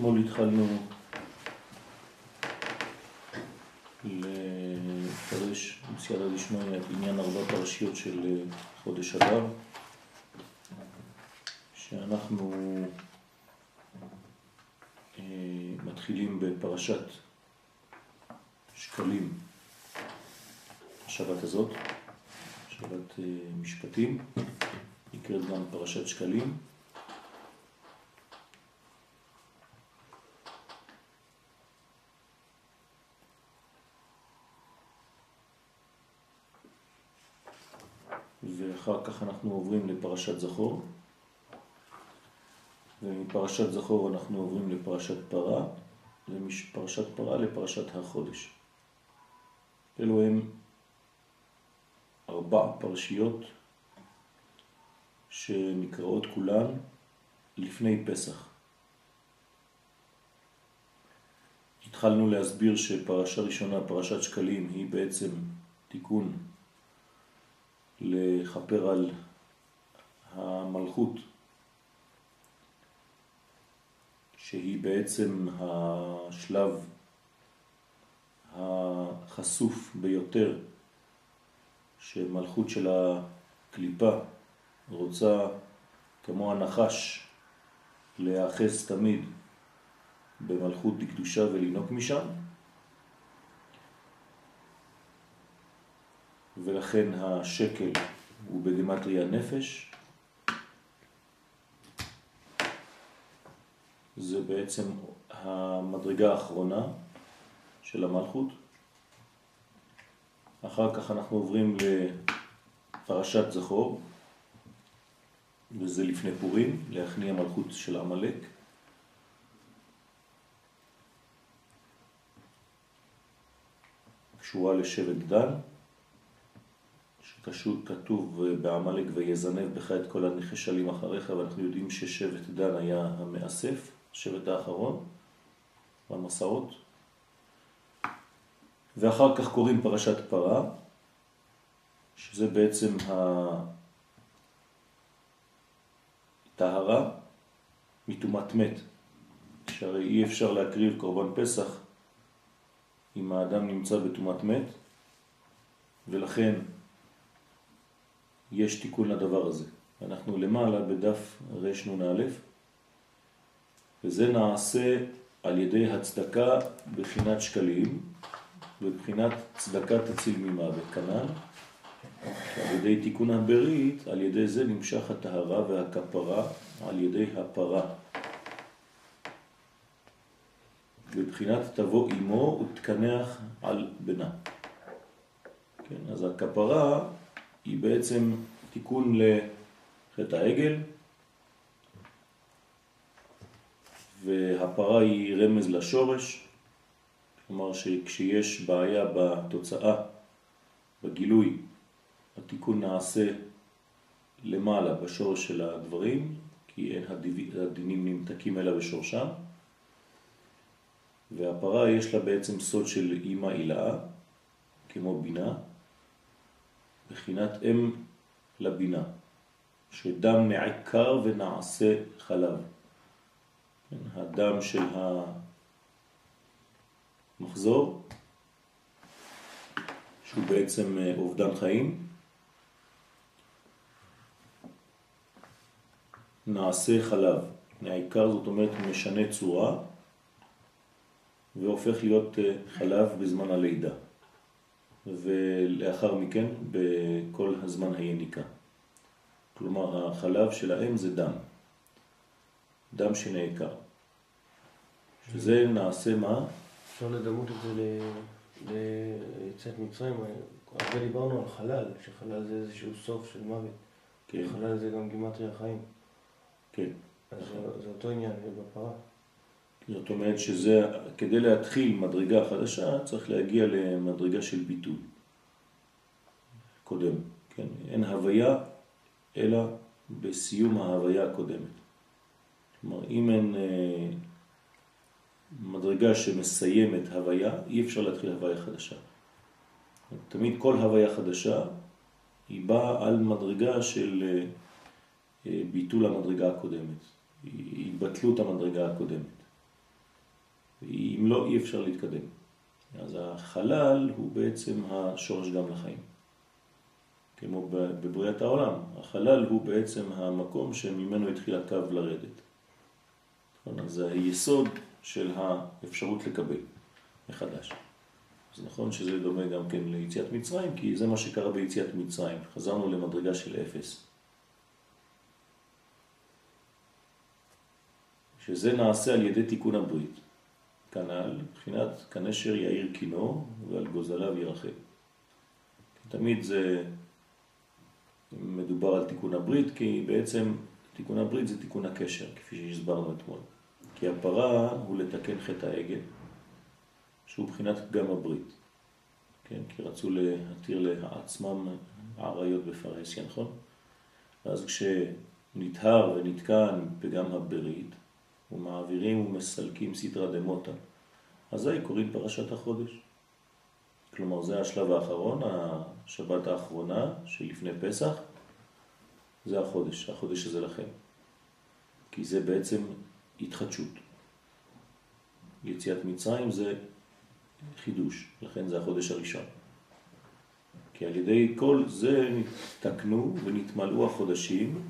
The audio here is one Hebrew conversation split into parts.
אתמול התחלנו לפרש בסייעתא דשמיא בעניין ארבע פרשיות של חודש אדר, שאנחנו אה, מתחילים בפרשת שקלים השבת הזאת, שבת אה, משפטים, נקראת גם פרשת שקלים. ואחר כך אנחנו עוברים לפרשת זכור, ומפרשת זכור אנחנו עוברים לפרשת פרה, ומפרשת פרה לפרשת החודש. אלו הם ארבע פרשיות שנקראות כולן לפני פסח. התחלנו להסביר שפרשה ראשונה, פרשת שקלים, היא בעצם תיקון לחפר על המלכות, שהיא בעצם השלב החשוף ביותר שמלכות של הקליפה רוצה כמו הנחש להאחז תמיד במלכות דקדושה ולנוק משם ולכן השקל הוא בגמטריה נפש. זה בעצם המדרגה האחרונה של המלכות. אחר כך אנחנו עוברים לפרשת זכור, וזה לפני פורים, להכניע מלכות של עמלק. קשורה לשבט דן, שכתוב בעמלק ויזנב בך את כל הנחשלים אחריך, ואנחנו יודעים ששבט דן היה המאסף, שבט האחרון במסעות. ואחר כך קוראים פרשת פרה, שזה בעצם הטהרה מטומאת מת, שהרי אי אפשר להקריב קורבן פסח אם האדם נמצא בטומאת מת, ולכן יש תיקון לדבר הזה. אנחנו למעלה בדף רנ"א, וזה נעשה על ידי הצדקה בחינת שקלים, בבחינת צדקה תציל ממוות כנ"ל. על ידי תיקון הברית, על ידי זה נמשך הטהרה והכפרה על ידי הפרה. בבחינת תבוא אמו ותקנח על בנה. כן, אז הכפרה היא בעצם תיקון לחטא העגל, והפרה היא רמז לשורש, כלומר שכשיש בעיה בתוצאה, בגילוי, התיקון נעשה למעלה בשורש של הדברים, כי אין הדינים נמתקים אלא בשורשם, והפרה יש לה בעצם סוד של אימא אילאה, כמו בינה, בחינת אם לבינה, שדם נעקר ונעשה חלב. כן, הדם של המחזור, שהוא בעצם אה, אובדן חיים, נעשה חלב. העיקר זאת אומרת משנה צורה והופך להיות אה, חלב בזמן הלידה ולאחר מכן בכל הזמן היניקה. כלומר החלב של האם זה דם, דם שנעקר. שזה נעשה מה? אפשר לדמות את זה ליציאת מצרים, הרבה דיברנו על חלל, שחלל זה איזשהו סוף של מוות. כן. חלל זה גם גימטרי החיים. כן. אז זה אותו עניין בפרה. זאת אומרת שזה, כדי להתחיל מדרגה חדשה, צריך להגיע למדרגה של ביטול. קודם, כן? אין הוויה, אלא בסיום ההוויה הקודמת. כלומר, אם אין אה, מדרגה שמסיימת הוויה, אי אפשר להתחיל הוויה חדשה. תמיד כל הוויה חדשה היא באה על מדרגה של אה, אה, ביטול המדרגה הקודמת, התבטלות המדרגה הקודמת. אם לא, אי אפשר להתקדם. אז החלל הוא בעצם השורש גם לחיים. כמו בבריאת העולם, החלל הוא בעצם המקום שממנו התחיל הקו לרדת. נכון? אז זה היסוד של האפשרות לקבל מחדש. אז נכון שזה דומה גם כן ליציאת מצרים, כי זה מה שקרה ביציאת מצרים. חזרנו למדרגה של אפס. שזה נעשה על ידי תיקון הברית. כנ"ל, מבחינת כנשר יאיר קינו ועל גוזליו ירחב. תמיד זה מדובר על תיקון הברית, כי בעצם תיקון הברית זה תיקון הקשר, כפי שהסברנו אתמול. כי הפרה הוא לתקן חטא העגל, שהוא מבחינת פגם הברית. כן? כי רצו להתיר לעצמם עריות בפרהסיה, נכון? ואז כשנטהר ונתקן פגם הברית, ומעבירים ומסלקים סדרה דמוטה. אזי קוראים פרשת החודש. כלומר, זה השלב האחרון, השבת האחרונה שלפני פסח, זה החודש, החודש הזה לכם. כי זה בעצם התחדשות. יציאת מצרים זה חידוש, לכן זה החודש הראשון. כי על ידי כל זה נתקנו ונתמלאו החודשים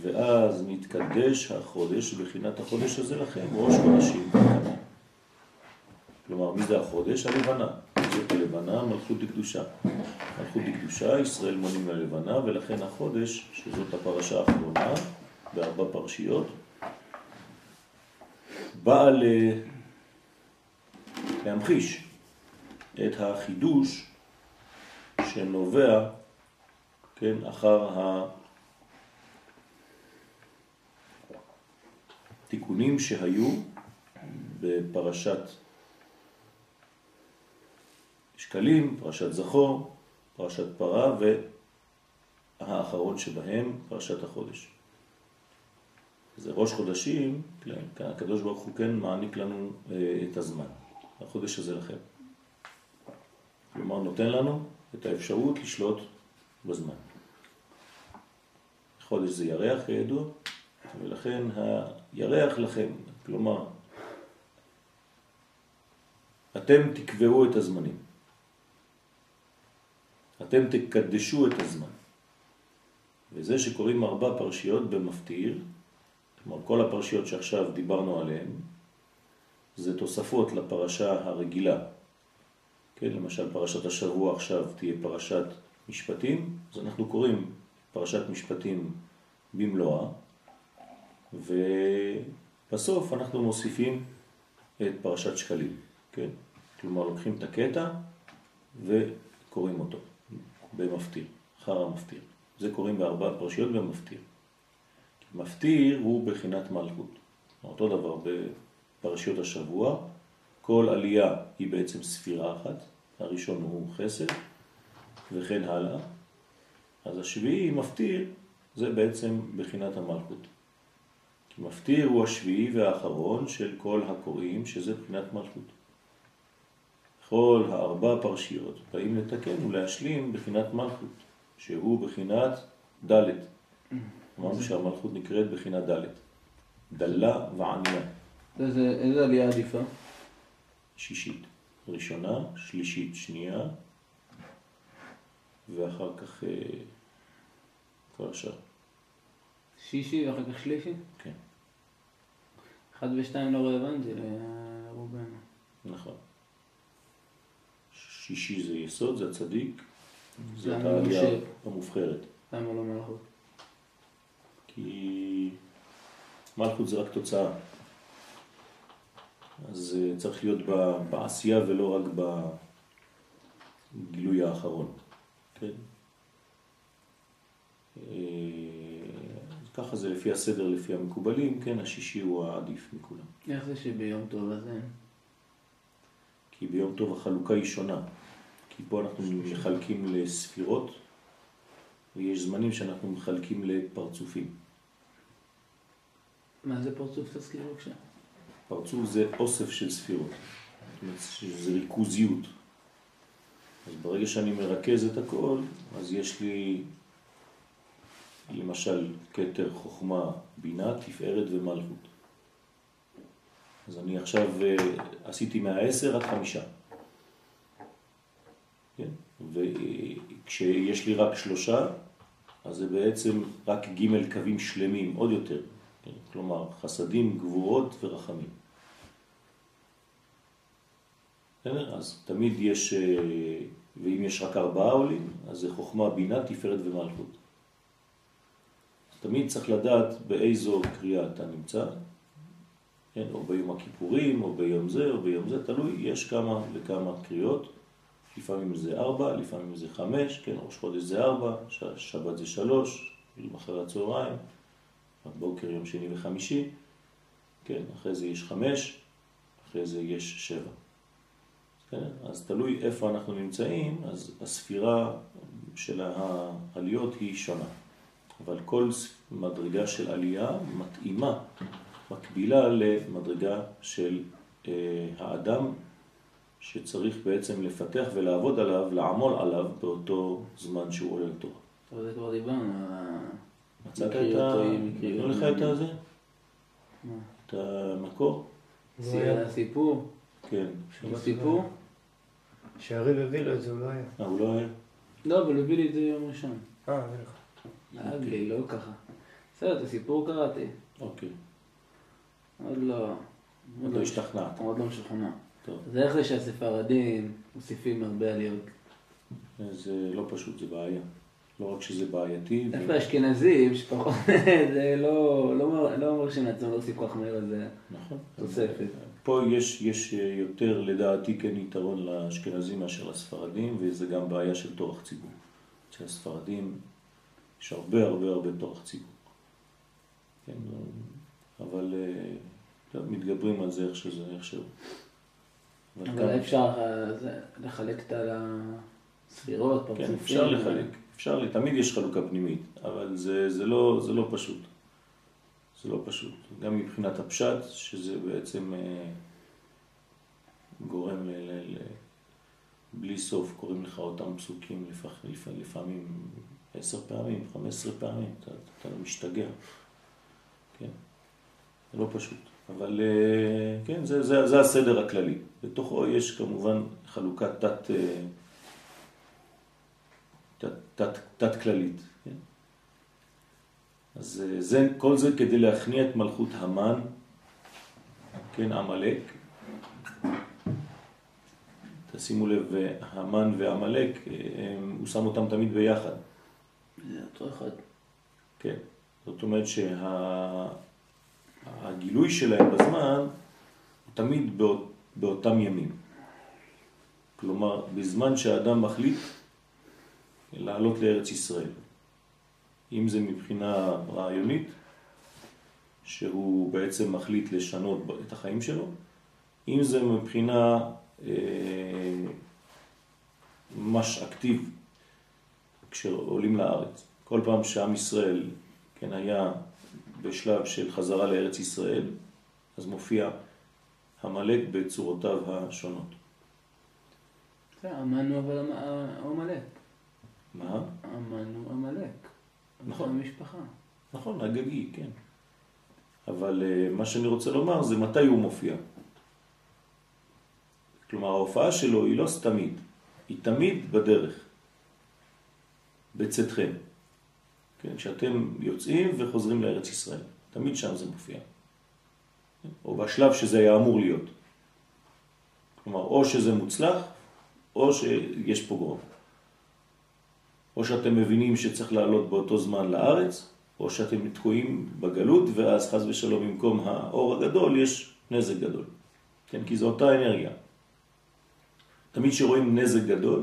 ואז נתקדש החודש, בחינת החודש הזה לכם, ראש חודשים. כלומר, מי זה החודש? הלבנה. זאת הלבנה, מלכות דקדושה. מלכות דקדושה, ישראל מונים ללבנה, ולכן החודש, שזאת הפרשה האחרונה, בארבע פרשיות, באה להמחיש את החידוש שנובע, כן, אחר התיקונים שהיו בפרשת שקלים, פרשת זכור, פרשת פרה והאחרון שבהם פרשת החודש. זה ראש חודשים, כן, הקדוש ברוך הוא כן מעניק לנו אה, את הזמן. החודש הזה לכם. כלומר נותן לנו את האפשרות לשלוט בזמן. חודש זה ירח כידוע, ולכן הירח לכם, כלומר, אתם תקבעו את הזמנים. אתם תקדשו את הזמן. וזה שקוראים ארבע פרשיות במפתיר, כלומר כל הפרשיות שעכשיו דיברנו עליהן, זה תוספות לפרשה הרגילה. כן, למשל פרשת השבוע עכשיו תהיה פרשת משפטים, אז אנחנו קוראים פרשת משפטים במלואה, ובסוף אנחנו מוסיפים את פרשת שקלים, כן? כלומר לוקחים את הקטע וקוראים אותו במפתיר, אחר המפתיר. זה קוראים בארבע פרשיות במפתיר. מפתיר הוא בחינת מלכות. אותו דבר בפרשיות השבוע, כל עלייה היא בעצם ספירה אחת, הראשון הוא חסד וכן הלאה. אז השביעי מפתיר זה בעצם בחינת המלכות. כי מפתיר הוא השביעי והאחרון של כל הקוראים, שזה בחינת מלכות. כל הארבע פרשיות באים לתקן ולהשלים בחינת מלכות, שהוא בחינת ד'. אמרנו שהמלכות נקראת בחינת ד', דלה וענייה. איזה, עלייה עדיפה? שישית. ראשונה, שלישית, שנייה, ואחר כך אה, כל השאר. שישי ואחר כך שלישי? כן. אחד ושתיים לא רלוונטי לרובנו. נכון. שישי זה יסוד, זה הצדיק, זאת העלייה המובחרת. למה לא מלכות? כי מלכות זה רק תוצאה. אז אה, צריך להיות בעשייה ולא רק בגילוי האחרון. כן? אה, ככה זה לפי הסדר, לפי המקובלים, כן, השישי הוא העדיף מכולם. איך זה שביום טוב הזה? כי ביום טוב החלוקה היא שונה. כי פה אנחנו מחלקים לספירות, ויש זמנים שאנחנו מחלקים לפרצופים. מה זה פרצוף? תזכיר בבקשה. פרצוף זה אוסף של ספירות. שזה ריכוזיות. אז ברגע שאני מרכז את הכל, אז יש לי למשל כתר חוכמה, בינה, תפארת ומלכות. אז אני עכשיו אה, עשיתי מהעשר עד חמישה. כן? וכשיש לי רק שלושה, אז זה בעצם רק ג' קווים שלמים, עוד יותר. כלומר, חסדים, גבורות ורחמים. אז תמיד יש, אה, ואם יש רק ארבעה עולים, אז זה חוכמה, בינה, תפארת ומלכות. תמיד צריך לדעת באיזו קריאה אתה נמצא, כן, או ביום הכיפורים, או ביום זה, או ביום זה, תלוי, יש כמה וכמה קריאות, לפעמים זה ארבע, לפעמים זה חמש, כן, ראש חודש זה ארבע, שבת זה שלוש, אחרי הצהריים, בוקר יום שני וחמישי, כן, אחרי זה יש חמש, אחרי זה יש שבע. כן, אז תלוי איפה אנחנו נמצאים, אז הספירה של העליות היא שונה. אבל כל מדרגה של עלייה מתאימה, מקבילה למדרגה של אה, האדם שצריך בעצם לפתח ולעבוד עליו, לעמול עליו באותו זמן שהוא עולה לתורה. אבל זה כבר דיברנו. מצאת את ה... נתנו לך את הזה? את המקור? הסיפור? כן. סיפור? שהריב הביא לו את זה, הוא לא היה. אה, הוא לא היה? לא, אבל הביא לי את זה יום ראשון. אה, הביא לך. נהג לי, לא ככה. בסדר, את הסיפור קראתי. אוקיי. עוד לא... עוד לא השתכנעת. עוד לא משוכנע. זה איך זה שהספרדים מוסיפים הרבה עליות. זה לא פשוט, זה בעיה. לא רק שזה בעייתי. דווקא אשכנזים, שפחות, זה לא, לא, לא מרשים לעצמם להוסיף כל כך מהר לזה נכון. תוספת. פה יש, יש יותר, לדעתי, כן יתרון לאשכנזים מאשר לספרדים, וזה גם בעיה של תורך ציבור. אצל הספרדים יש הרבה הרבה הרבה תורך ציבור. כן, אבל אה, מתגברים על זה איך שזה, איך שהוא. אבל אפשר אה, לחלק את הספירות, פרצופים. כן, אפשר לחלק. אפשר, תמיד יש חלוקה פנימית, אבל זה, זה, לא, זה לא פשוט. זה לא פשוט. גם מבחינת הפשט, שזה בעצם אה, גורם ל... ל, ל בלי סוף, קוראים לך אותם פסוקים לפח, לפ, לפעמים עשר פעמים, חמש עשרה פעמים, אתה, אתה לא משתגע. כן, זה לא פשוט. אבל אה, כן, זה, זה, זה הסדר הכללי. בתוכו יש כמובן חלוקת תת... אה, תת, תת, תת כללית. כן? אז אה, זה, כל זה כדי להכניע את מלכות המן, כן, עמלק. תשימו לב, המן ועמלק, אה, הוא שם אותם תמיד ביחד. זה אותו אחד. כן, זאת אומרת שהגילוי שה, שלהם בזמן הוא תמיד באות, באותם ימים. כלומר, בזמן שהאדם מחליט לעלות לארץ ישראל. אם זה מבחינה רעיונית, שהוא בעצם מחליט לשנות את החיים שלו, אם זה מבחינה אה, ממש אקטיב כשעולים לארץ. כל פעם שעם ישראל כן, היה בשלב של חזרה לארץ ישראל, אז מופיע המלאק בצורותיו השונות. זה אמנו אבל המלאק. מה? המן הוא עמלק. נכון. המשפחה. נכון, הגגי, כן. אבל uh, מה שאני רוצה לומר זה מתי הוא מופיע. כלומר, ההופעה שלו היא לא סתמית, היא תמיד בדרך, בצאתכם. כן, כשאתם יוצאים וחוזרים לארץ ישראל, תמיד שם זה מופיע. או בשלב שזה היה אמור להיות. כלומר, או שזה מוצלח, או שיש פוגרום. או שאתם מבינים שצריך לעלות באותו זמן לארץ, או שאתם תקועים בגלות, ואז חז ושלום במקום האור הגדול יש נזק גדול. כן, כי זו אותה אנרגיה. תמיד שרואים נזק גדול,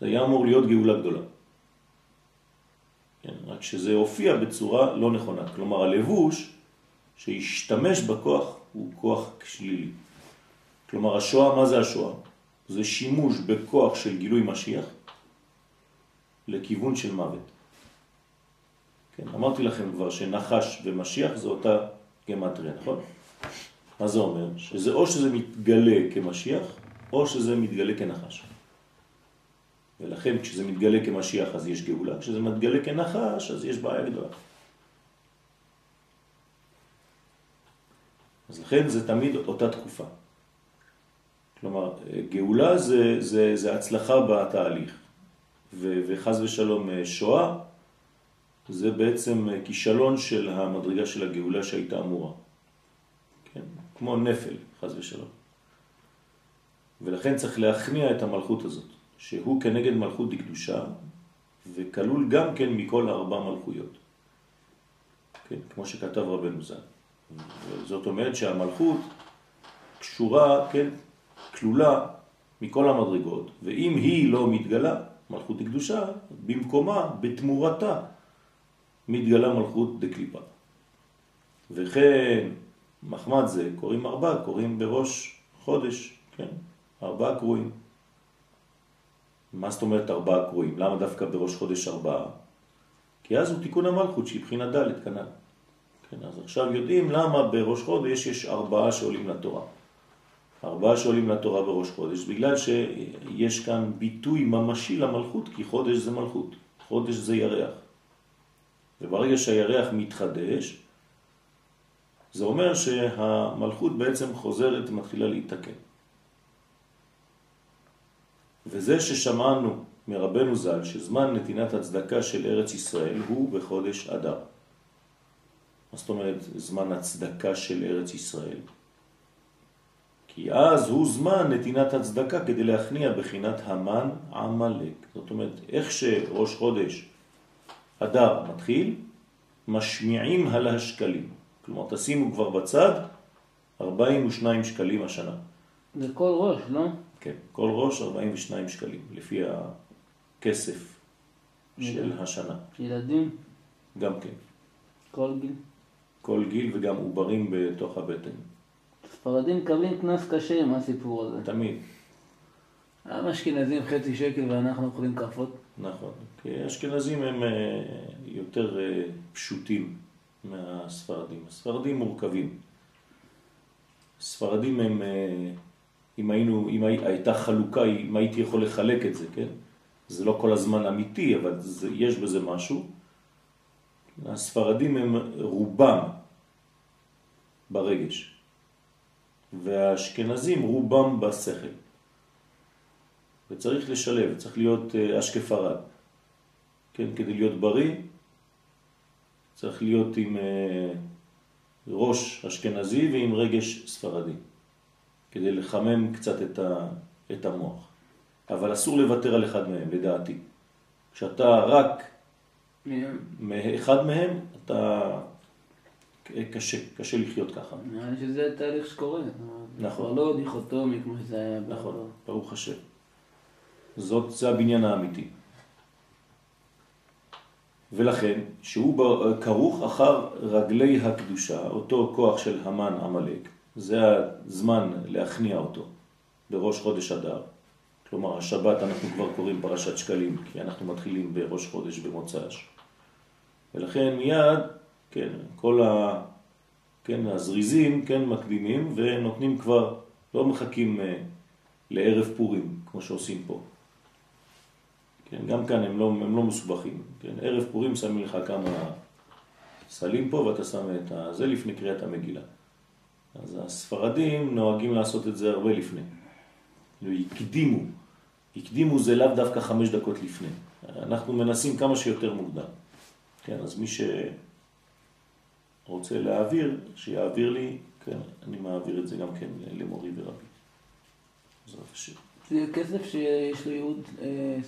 זה היה אמור להיות גאולה גדולה. כן, רק שזה הופיע בצורה לא נכונה. כלומר, הלבוש שהשתמש בכוח הוא כוח שלילי. כלומר, השואה, מה זה השואה? זה שימוש בכוח של גילוי משיח, לכיוון של מוות. כן, אמרתי לכם כבר שנחש ומשיח זה אותה גמטריה, נכון? מה זה אומר? שזה או שזה מתגלה כמשיח, או שזה מתגלה כנחש. ולכן כשזה מתגלה כמשיח אז יש גאולה, כשזה מתגלה כנחש אז יש בעיה גדולה. אז לכן זה תמיד אותה תקופה. כלומר, גאולה זה, זה, זה הצלחה בתהליך, וחז ושלום אה, שואה זה בעצם אה, כישלון של המדרגה של הגאולה שהייתה אמורה. כן? כמו נפל, חז ושלום. ולכן צריך להכניע את המלכות הזאת, שהוא כנגד מלכות דקדושה, וכלול גם כן מכל ארבע מלכויות. כן? כמו שכתב רבנו ז"ל. זאת אומרת שהמלכות קשורה, כן, כלולה מכל המדרגות, ואם היא לא מתגלה, מלכות דקדושה, במקומה, בתמורתה, מתגלה מלכות דקליפה. וכן, מחמד זה, קוראים ארבע, קוראים בראש חודש, כן, ארבעה קרואים. מה זאת אומרת ארבעה קרואים? למה דווקא בראש חודש ארבעה? כי אז הוא תיקון המלכות שהיא בחינה ד' כנ"ל. כן, אז עכשיו יודעים למה בראש חודש יש ארבעה שעולים לתורה. ארבעה שעולים לתורה בראש חודש, בגלל שיש כאן ביטוי ממשי למלכות, כי חודש זה מלכות, חודש זה ירח. וברגע שהירח מתחדש, זה אומר שהמלכות בעצם חוזרת ומתחילה להתקן. וזה ששמענו מרבנו ז"ל שזמן נתינת הצדקה של ארץ ישראל הוא בחודש אדר. מה זאת אומרת זמן הצדקה של ארץ ישראל? כי אז הוא זמן נתינת הצדקה כדי להכניע בחינת המן עמלק. זאת אומרת, איך שראש חודש אדר מתחיל, משמיעים על השקלים. כלומר, תשימו כבר בצד 42 שקלים השנה. זה כל ראש, לא? כן, כל ראש 42 שקלים, לפי הכסף של השנה. ילדים? גם כן. כל גיל? כל גיל וגם עוברים בתוך הבטן. ספרדים מקבלים קנס קשה מה הסיפור הזה. תמיד. אשכנזים חצי שקל ואנחנו אוכלים כפות. נכון, כי אשכנזים הם אה, יותר אה, פשוטים מהספרדים. הספרדים מורכבים. ספרדים הם, אה, אם, היינו, אם הייתה חלוקה, אם הייתי יכול לחלק את זה, כן? זה לא כל הזמן אמיתי, אבל זה, יש בזה משהו. הספרדים הם רובם ברגש, והאשכנזים רובם בשכל. וצריך לשלב, צריך להיות אה, אשכפרד. כן, כדי להיות בריא, צריך להיות עם אה, ראש אשכנזי ועם רגש ספרדי, כדי לחמם קצת את, ה, את המוח. אבל אסור לוותר על אחד מהם, לדעתי. כשאתה רק מאחד מהם, אתה... קשה, קשה לחיות ככה. נראה לי שזה תהליך שקורה. נכון. כבר לא דיכוטומי כמו שזה היה. נכון, ברוך השם. זאת, זה הבניין האמיתי. ולכן, שהוא כרוך אחר רגלי הקדושה, אותו כוח של המן עמלק, זה הזמן להכניע אותו בראש חודש אדר. כלומר, השבת אנחנו כבר קוראים פרשת שקלים, כי אנחנו מתחילים בראש חודש במוצאש. ולכן מיד, כן, כל ה... כן, הזריזים, כן, מקדימים ונותנים כבר, לא מחכים אה, לערב פורים, כמו שעושים פה. כן, גם כאן הם לא, הם לא מסובכים. כן, ערב פורים שמים לך כמה סלים פה ואתה שם את זה לפני קריאת המגילה. אז הספרדים נוהגים לעשות את זה הרבה לפני. כאילו, הקדימו. הקדימו זה לאו דווקא חמש דקות לפני. אנחנו מנסים כמה שיותר מוקדם. כן, אז מי שרוצה להעביר, שיעביר לי, כן, אני מעביר את זה גם כן למורי ורבי. בעזרת השם. זה כסף שיש לו ייעוד אה,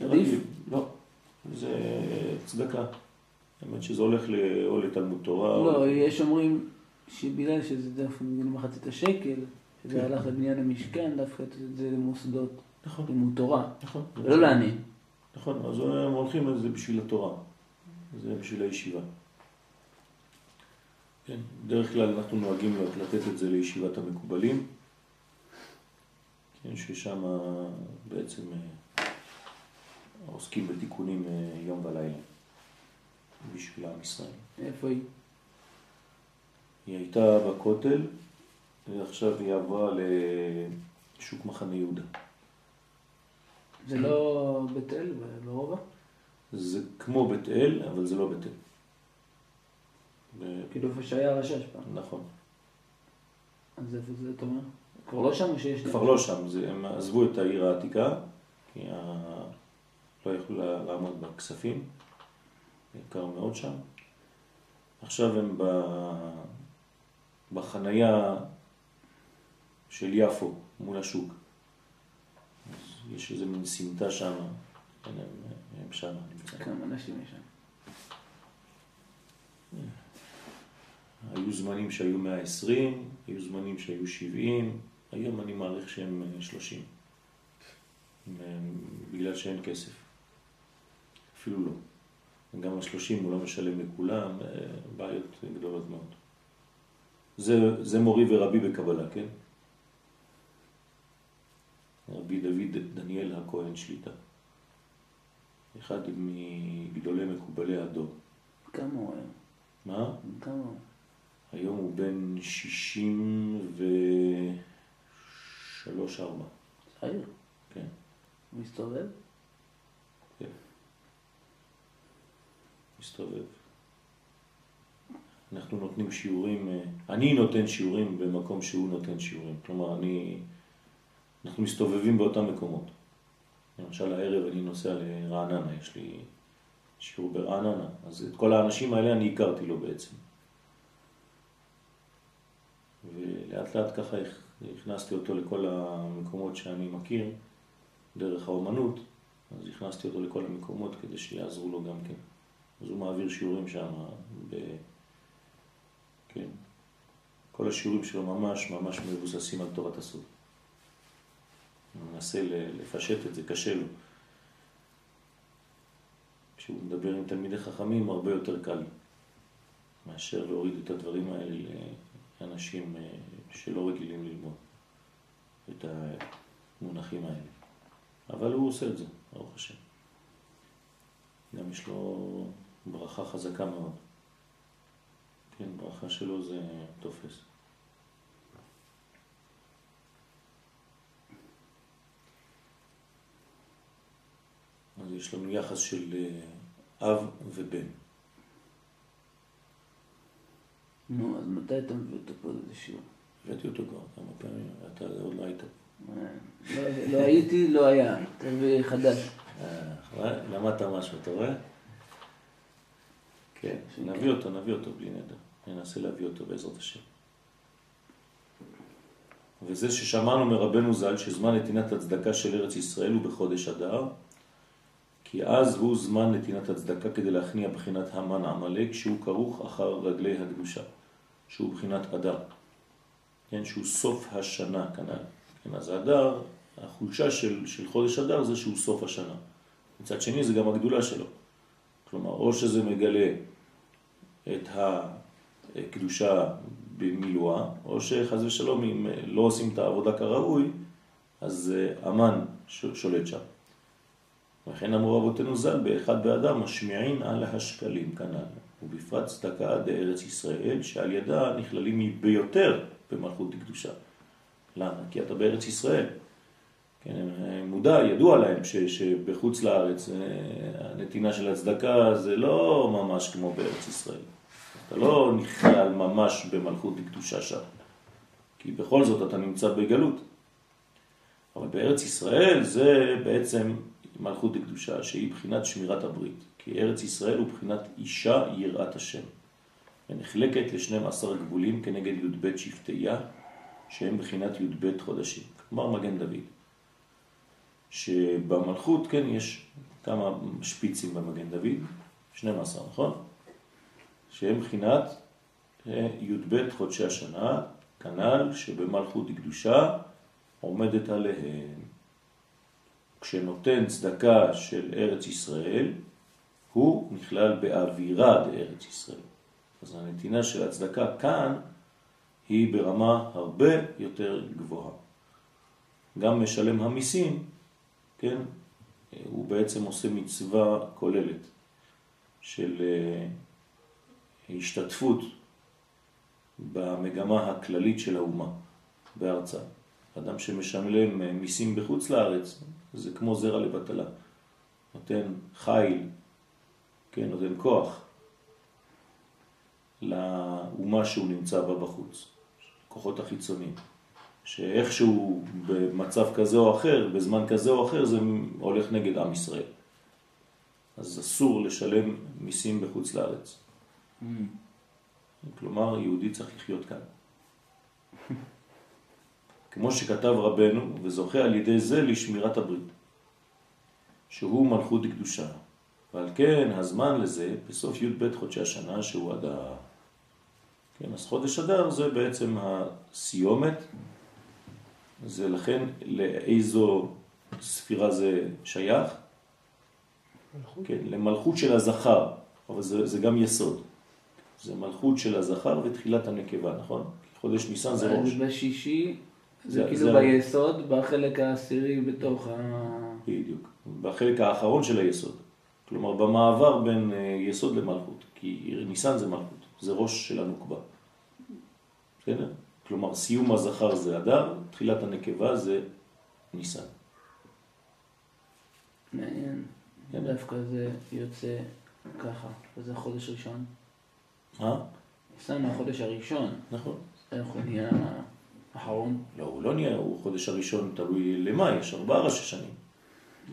עדיף? לא, זה צדקה. האמת שזה הולך או לתלמוד תורה. לא, או... יש אומרים שבגלל שזה דווקא מחצית השקל, שזה כן. הלך לבניין המשכן, דווקא את זה למוסדות. נכון. לימוד תורה. נכון. ולא לעניים. נכון, אז הם הולכים על זה בשביל התורה. זה בשביל הישיבה. כן, בדרך כלל אנחנו נוהגים לתת את זה לישיבת המקובלים, כן, ששם בעצם אה, עוסקים בתיקונים אה, יום ולילה בשביל עם ישראל. איפה היא? היא הייתה בכותל, ועכשיו היא עברה לשוק מחנה יהודה. זה לא בית אל ברובע? זה כמו בית אל, אבל זה לא בית אל. כאילו איפה שהיה הרשש פעם. נכון. אז איפה זה, אתה אומר? כבר לא שם או שיש... כבר לא שם, זה, הם עזבו את העיר העתיקה, כי ה... לא יכלו לעמוד בכספים, יקר מאוד שם. עכשיו הם ב... בחנייה של יפו, מול השוק. יש איזה מין סמטה שם, הם, הם שם נמצאים. כמה אנשים יש שם? היו זמנים שהיו 120, היו זמנים שהיו 70, היום אני מעריך שהם 30, בגלל שאין כסף. אפילו לא. גם ה-30 הוא לא משלם לכולם, אה, בעיות גדולות מאוד. זה, זה מורי ורבי בקבלה, כן? רבי דוד דניאל הכהן שליטה. אחד מגדולי מקובלי הדור. כמה הוא היה? מה? כמה הוא? היום הוא בן 63 4 צעיר. כן. הוא מסתובב? כן. מסתובב. אנחנו נותנים שיעורים, אה, אני נותן שיעורים במקום שהוא נותן שיעורים. כלומר, אני, אנחנו מסתובבים באותם מקומות. למשל הערב אני נוסע לרעננה, יש לי שיעור ברעננה, אז את כל האנשים האלה אני הכרתי לו בעצם. ולאט לאט ככה הכנסתי אותו לכל המקומות שאני מכיר דרך האומנות, אז הכנסתי אותו לכל המקומות כדי שיעזרו לו גם כן. אז הוא מעביר שיעורים שם, ב... כן. כל השיעורים שלו ממש ממש מבוססים על תורת הסוד. הוא מנסה לפשט את זה, קשה לו. כשהוא מדבר עם תלמידי חכמים הרבה יותר קל מאשר להוריד את הדברים האלה לאנשים אה, שלא רגילים ללמוד את המונחים האלה. אבל הוא עושה את זה, ברוך השם. גם יש לו ברכה חזקה מאוד. כן, ברכה שלו זה תופס. אז יש לנו יחס של אה, אב ובן. נו, אז מתי אתה מביא אותו פה לאיזה שיעור? הבאתי אותו כבר כמה פעמים, אתה עוד לא היית פה. לא, לא הייתי, לא היה. אתה מביא חדש. אה, למדת משהו, אתה רואה? כן, נביא אותו, נביא אותו בלי נדר. ננסה להביא אותו בעזרת השם. וזה ששמענו מרבנו ז"ל שזמן נתינת הצדקה של ארץ ישראל הוא בחודש אדר, כי אז הוא זמן נתינת הצדקה כדי להכניע בחינת המן עמלק שהוא כרוך אחר רגלי הקדושה, שהוא בחינת אדר, כן, שהוא סוף השנה כנ"ל. כן, אז האדר, החולשה של, של חודש אדר זה שהוא סוף השנה. מצד שני זה גם הגדולה שלו. כלומר, או שזה מגלה את הקדושה במילואה, או שחז ושלום אם לא עושים את העבודה כראוי, אז אמן שולט שם. וכן אמרו אבותינו ז"ל, באחד באדם משמיעין על השקלים כנ"ל, ובפרט צדקה דארץ ישראל, שעל ידה נכללים ביותר במלכות קדושה. למה? כי אתה בארץ ישראל. כן, מודע, ידוע להם ש, שבחוץ לארץ אה, הנתינה של הצדקה זה לא ממש כמו בארץ ישראל. אתה לא נכלל ממש במלכות קדושה שם, כי בכל זאת אתה נמצא בגלות. אבל בארץ ישראל זה בעצם מלכות קדושה, שהיא בחינת שמירת הברית. כי ארץ ישראל הוא בחינת אישה יראת השם. ונחלקת לשנים עשר גבולים כנגד י"ב שבטיה, שהם בחינת י"ב חודשים. כלומר מגן דוד. שבמלכות, כן, יש כמה שפיצים במגן דוד, 12, נכון? שהם בחינת אה, י"ב חודשי השנה, כנ"ל שבמלכות קדושה עומדת עליהם. כשנותן צדקה של ארץ ישראל, הוא נכלל באווירה בארץ ישראל. אז הנתינה של הצדקה כאן היא ברמה הרבה יותר גבוהה. גם משלם המיסים, כן, הוא בעצם עושה מצווה כוללת של אה, השתתפות במגמה הכללית של האומה בארצה. אדם שמשלם מיסים בחוץ לארץ, זה כמו זרע לבטלה. נותן חיל, כן, נותן כוח לאומה שהוא נמצא בה בחוץ, כוחות החיצוניים. שאיכשהו במצב כזה או אחר, בזמן כזה או אחר, זה הולך נגד עם ישראל. אז אסור לשלם מיסים בחוץ לארץ. Mm. כלומר, יהודי צריך לחיות כאן. כמו שכתב רבנו, וזוכה על ידי זה לשמירת הברית, שהוא מלכות קדושה. ועל כן הזמן לזה בסוף י"ב חודשי השנה שהוא אדר. כן, אז חודש אדר זה בעצם הסיומת, זה לכן לאיזו ספירה זה שייך? מלכות. כן, למלכות של הזכר, אבל זה, זה גם יסוד. זה מלכות של הזכר ותחילת הנקבה, נכון? חודש ניסן זה ראש. בשישי זה, זה כאילו זה ביסוד, בחלק העשירי בתוך ה... בדיוק, בחלק האחרון של היסוד. כלומר, במעבר בין אה, יסוד למלכות, כי ניסן זה מלכות, זה ראש של הנוקבה. בסדר? כלומר, סיום הזכר זה אדר, תחילת הנקבה זה ניסן. מעניין. כן. דווקא זה יוצא ככה, וזה חודש ראשון. מה? ניסן החודש הראשון. נכון. איך הוא נהיה אחרון? לא, הוא לא נהיה, הוא חודש הראשון תלוי למה, יש ארבעה ראשי שנים.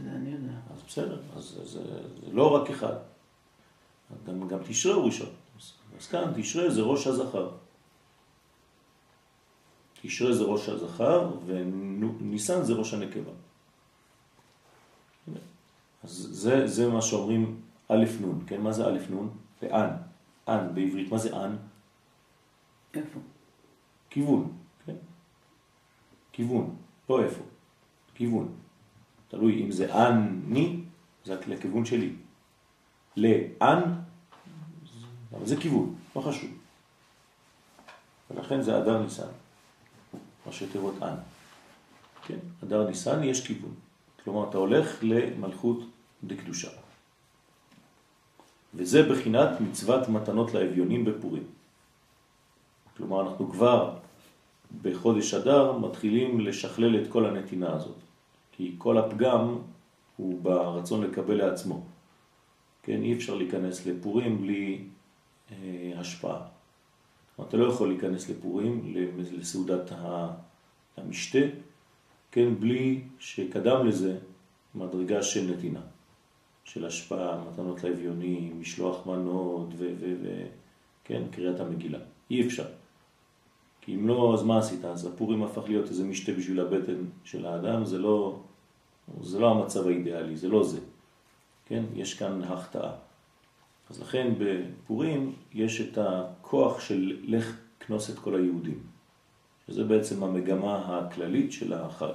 זה אני יודע. אז בסדר, אז זה, לא רק אחד. גם, גם תשרה הוא ראשון. אז כאן תשרה זה ראש הזכר. תשרה זה ראש הזכר וניסן זה ראש הנקבה. אז זה, זה מה שאומרים א' נ', כן? מה זה א' נ'? זה אן. אן בעברית, מה זה אן? איפה? כיוון? כיוון, לא איפה, כיוון. תלוי אם זה אני, זה לכיוון שלי. לאן, אבל זה כיוון, לא חשוב. ולכן זה אדר ניסן, ראשי תיבות אן. כן, אדר ניסן יש כיוון. כלומר, אתה הולך למלכות דקדושה. וזה בחינת מצוות מתנות לאביונים בפורים. כלומר, אנחנו כבר בחודש אדר מתחילים לשכלל את כל הנתינה הזאת. כי כל הפגם הוא ברצון לקבל לעצמו. כן, אי אפשר להיכנס לפורים בלי אה, השפעה. אתה לא יכול להיכנס לפורים, לסעודת המשתה, כן, בלי שקדם לזה מדרגה של נתינה, של השפעה, מתנות לאביונים, משלוח מנות ו... ו, ו כן, קריאת המגילה. אי אפשר. כי אם לא, אז מה עשית? אז הפורים הפך להיות איזה משתה בשביל הבטן של האדם, זה לא, זה לא המצב האידיאלי, זה לא זה. כן? יש כאן החטאה. אז לכן בפורים יש את הכוח של לך כנוס את כל היהודים. שזה בעצם המגמה הכללית של החג.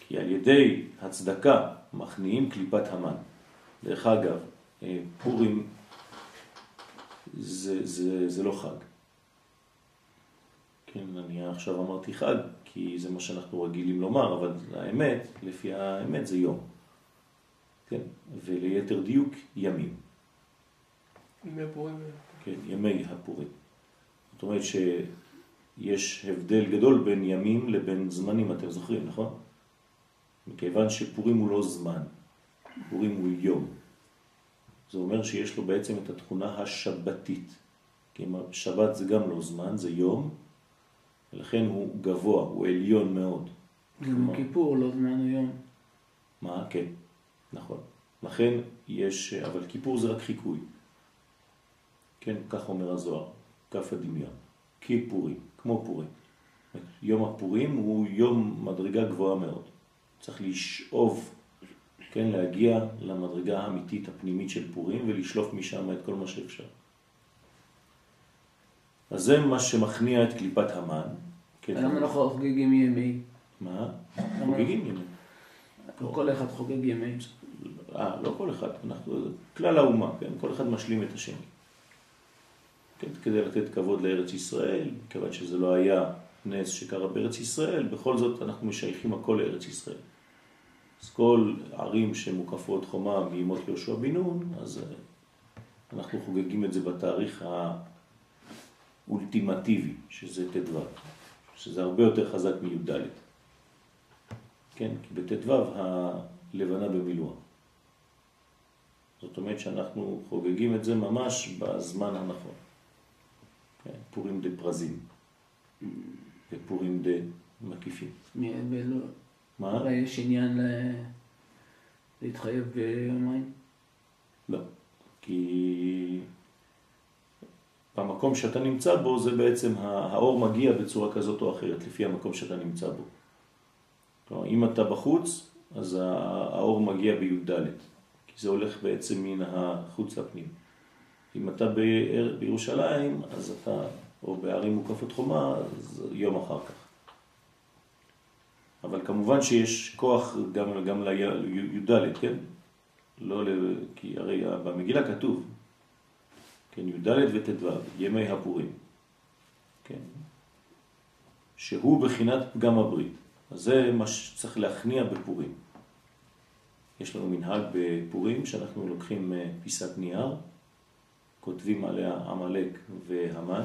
כי על ידי הצדקה מכניעים קליפת המן. דרך אגב, אה, פורים זה, זה, זה לא חג. כן, אני עכשיו אמרתי חג, כי זה מה שאנחנו רגילים לומר, אבל האמת, לפי האמת זה יום. כן, וליתר דיוק ימים. ימי הפורים. כן, ימי הפורים. זאת אומרת שיש הבדל גדול בין ימים לבין זמנים, אתם זוכרים, נכון? מכיוון שפורים הוא לא זמן, פורים הוא יום. זה אומר שיש לו בעצם את התכונה השבתית. כי שבת זה גם לא זמן, זה יום, ולכן הוא גבוה, הוא עליון מאוד. גם כיפור לא זמן הוא יום. מה? כן, נכון. לכן יש, אבל כיפור זה רק חיקוי. כן, כך אומר הזוהר, כף הדמיון. כיפורים, כמו פורים. יום הפורים הוא יום מדרגה גבוהה מאוד. צריך לשאוב, כן, להגיע למדרגה האמיתית הפנימית של פורים ולשלוף משם את כל מה שאפשר. אז זה מה שמכניע את קליפת המן. כן. למה אנחנו חוגגים ימי? מה? חוגגים ימי. כל אחד חוגג ימי. אה, לא כל אחד, אנחנו, כלל האומה, כן? כל אחד משלים את השני. כן, כדי לתת כבוד לארץ ישראל, כיוון שזה לא היה נס שקרה בארץ ישראל, בכל זאת אנחנו משייכים הכל לארץ ישראל. אז כל ערים שמוקפות חומה מימות יהושע בן נון, אז אה, אנחנו חוגגים את זה בתאריך האולטימטיבי, שזה ט"ו, שזה הרבה יותר חזק מי"ד. כן, כי בט"ו הלבנה במילואה. זאת אומרת שאנחנו חוגגים את זה ממש בזמן הנכון. כן, פורים דה פרזים ופורים דה מקיפים. מה? יש עניין להתחייב ביומיים? לא, כי במקום שאתה נמצא בו זה בעצם האור מגיע בצורה כזאת או אחרת לפי המקום שאתה נמצא בו. כלומר, אם אתה בחוץ, אז האור מגיע בי"ד, כי זה הולך בעצם מן החוץ לפנים. אם אתה בירושלים, אז אתה, או בערים מוקפות חומה, אז יום אחר כך. אבל כמובן שיש כוח גם, גם לי"ד, כן? לא, כי הרי במגילה כתוב, כן, י"ד וט"ו, ימי הפורים, כן? שהוא בחינת פגם הברית. אז זה מה שצריך להכניע בפורים. יש לנו מנהג בפורים שאנחנו לוקחים אה, פיסת נייר, כותבים עליה עמלק והמן,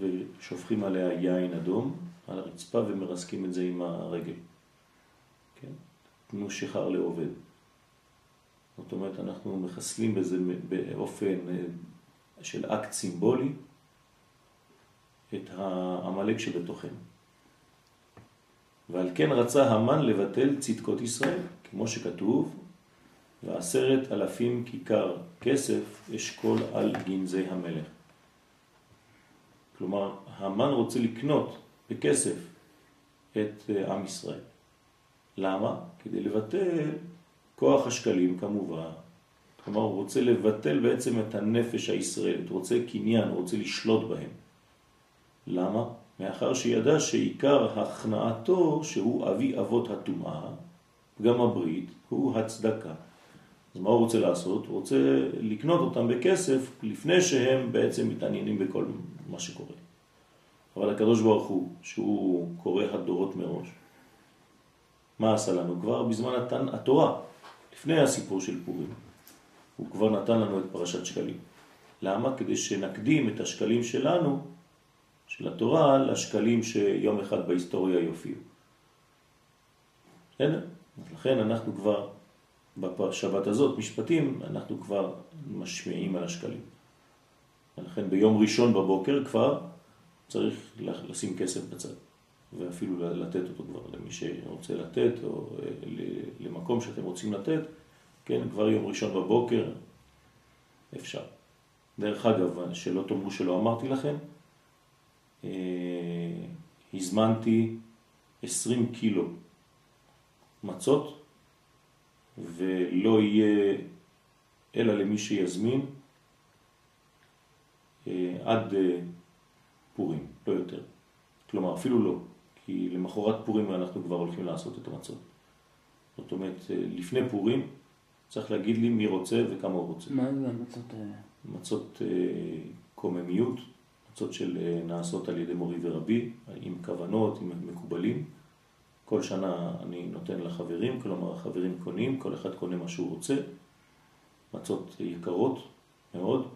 ושופכים עליה יין אדום על הרצפה ומרסקים את זה עם הרגל. כן? תנו שחר לעובד. זאת אומרת, אנחנו מחסלים בזה באופן אה, של אקט סימבולי את העמלק שבתוכנו. ועל כן רצה המן לבטל צדקות ישראל, כמו שכתוב, ועשרת אלפים כיכר כסף אשכול על גנזי המלך. כלומר, המן רוצה לקנות בכסף את אה, עם ישראל. למה? כדי לבטל כוח השקלים כמובן. כלומר, הוא רוצה לבטל בעצם את הנפש הישראלית, רוצה קניין, רוצה לשלוט בהם. למה? מאחר שידע שעיקר הכנעתו, שהוא אבי אבות הטומאה, גם הברית, הוא הצדקה. אז מה הוא רוצה לעשות? הוא רוצה לקנות אותם בכסף לפני שהם בעצם מתעניינים בכל מה שקורה. אבל הקדוש ברוך הוא, שהוא קורא הדורות מראש, מה עשה לנו? כבר בזמן התורה, לפני הסיפור של פורים, הוא כבר נתן לנו את פרשת שקלים. למה? כדי שנקדים את השקלים שלנו של התורה לשקלים שיום אחד בהיסטוריה יופיעו. בסדר? לכן אנחנו כבר, בשבת הזאת, משפטים, אנחנו כבר משמיעים על השקלים. ולכן ביום ראשון בבוקר כבר צריך לשים כסף בצד, ואפילו לתת אותו כבר למי שרוצה לתת, או אה, למקום שאתם רוצים לתת, כן, כבר יום ראשון בבוקר אפשר. דרך אגב, שלא תאמרו שלא אמרתי לכם, אה, הזמנתי 20 קילו מצות ולא יהיה אלא למי שיזמין אה, עד פורים, לא יותר. כלומר, אפילו לא, כי למחרת פורים אנחנו כבר הולכים לעשות את המצות. זאת אומרת, לפני פורים צריך להגיד לי מי רוצה וכמה הוא רוצה. מה זה המצות האלה? מצות קוממיות, קבוצות של אה, נעשות על ידי מורי ורבי, עם כוונות, עם מקובלים. כל שנה אני נותן לחברים, כלומר החברים קונים, כל אחד קונה מה שהוא רוצה. מצות יקרות מאוד,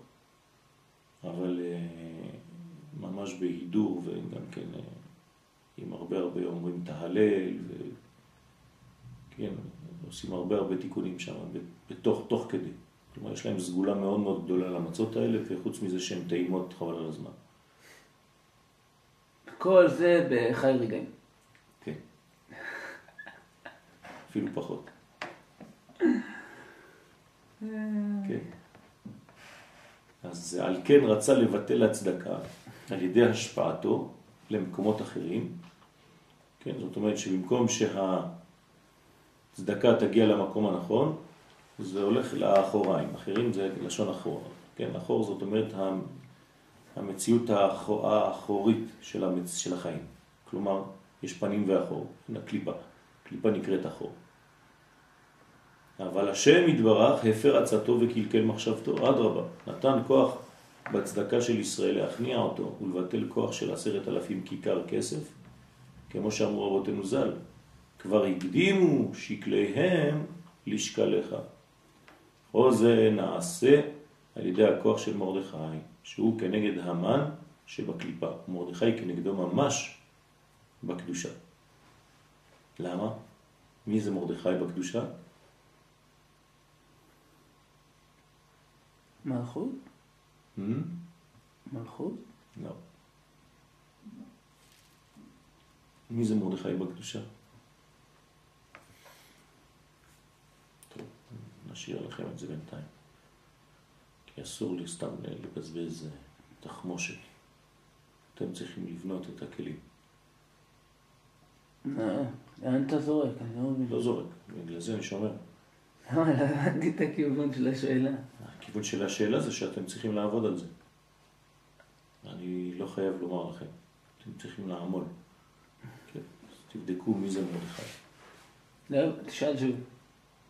אבל אה, ממש בהידור וגם כן אה, עם הרבה הרבה אומרים תהלל, וכן, עושים הרבה הרבה תיקונים שם, בתוך, תוך כדי. כלומר, יש להם סגולה מאוד מאוד גדולה למצות האלה, וחוץ מזה שהן טעימות חבל על הזמן. כל זה בחי רגעים. כן. אפילו פחות. כן. אז על כן רצה לבטל הצדקה על ידי השפעתו למקומות אחרים. כן, זאת אומרת שבמקום שהצדקה תגיע למקום הנכון, זה הולך לאחוריים. אחרים זה לשון אחור. כן, אחור זאת אומרת המציאות האחורית של. של החיים. כלומר, יש פנים ואחור, הקליפה. קליפה נקראת אחור. אבל השם יתברך הפר עצתו וקלקל מחשבתו, אדרבה, נתן כוח בצדקה של ישראל להכניע אותו ולבטל כוח של עשרת אלפים כיכר כסף, כמו שאמרו רבותינו ז"ל, כבר הקדימו שקליהם לשקליך. או זה נעשה על ידי הכוח של מרדכי. שהוא כנגד המן שבקליפה. מרדכי כנגדו ממש בקדושה. למה? מי זה מרדכי בקדושה? מלכות? Hmm? מלכות? לא. מי זה מרדכי בקדושה? טוב, נשאיר לכם את זה בינתיים. כי אסור לי סתם לבזבז אה, תחמושת. אתם צריכים לבנות את הכלים. אה, לאן אתה זורק? אני לא מבין. לא זורק, בגלל זה אני שומר. לא, לא הבנתי את הכיוון של השאלה. הכיוון של השאלה זה שאתם צריכים לעבוד על זה. אני לא חייב לומר לכם, אתם צריכים לעמול. כן, תבדקו מי זה מרדכי. לא, תשאל שוב.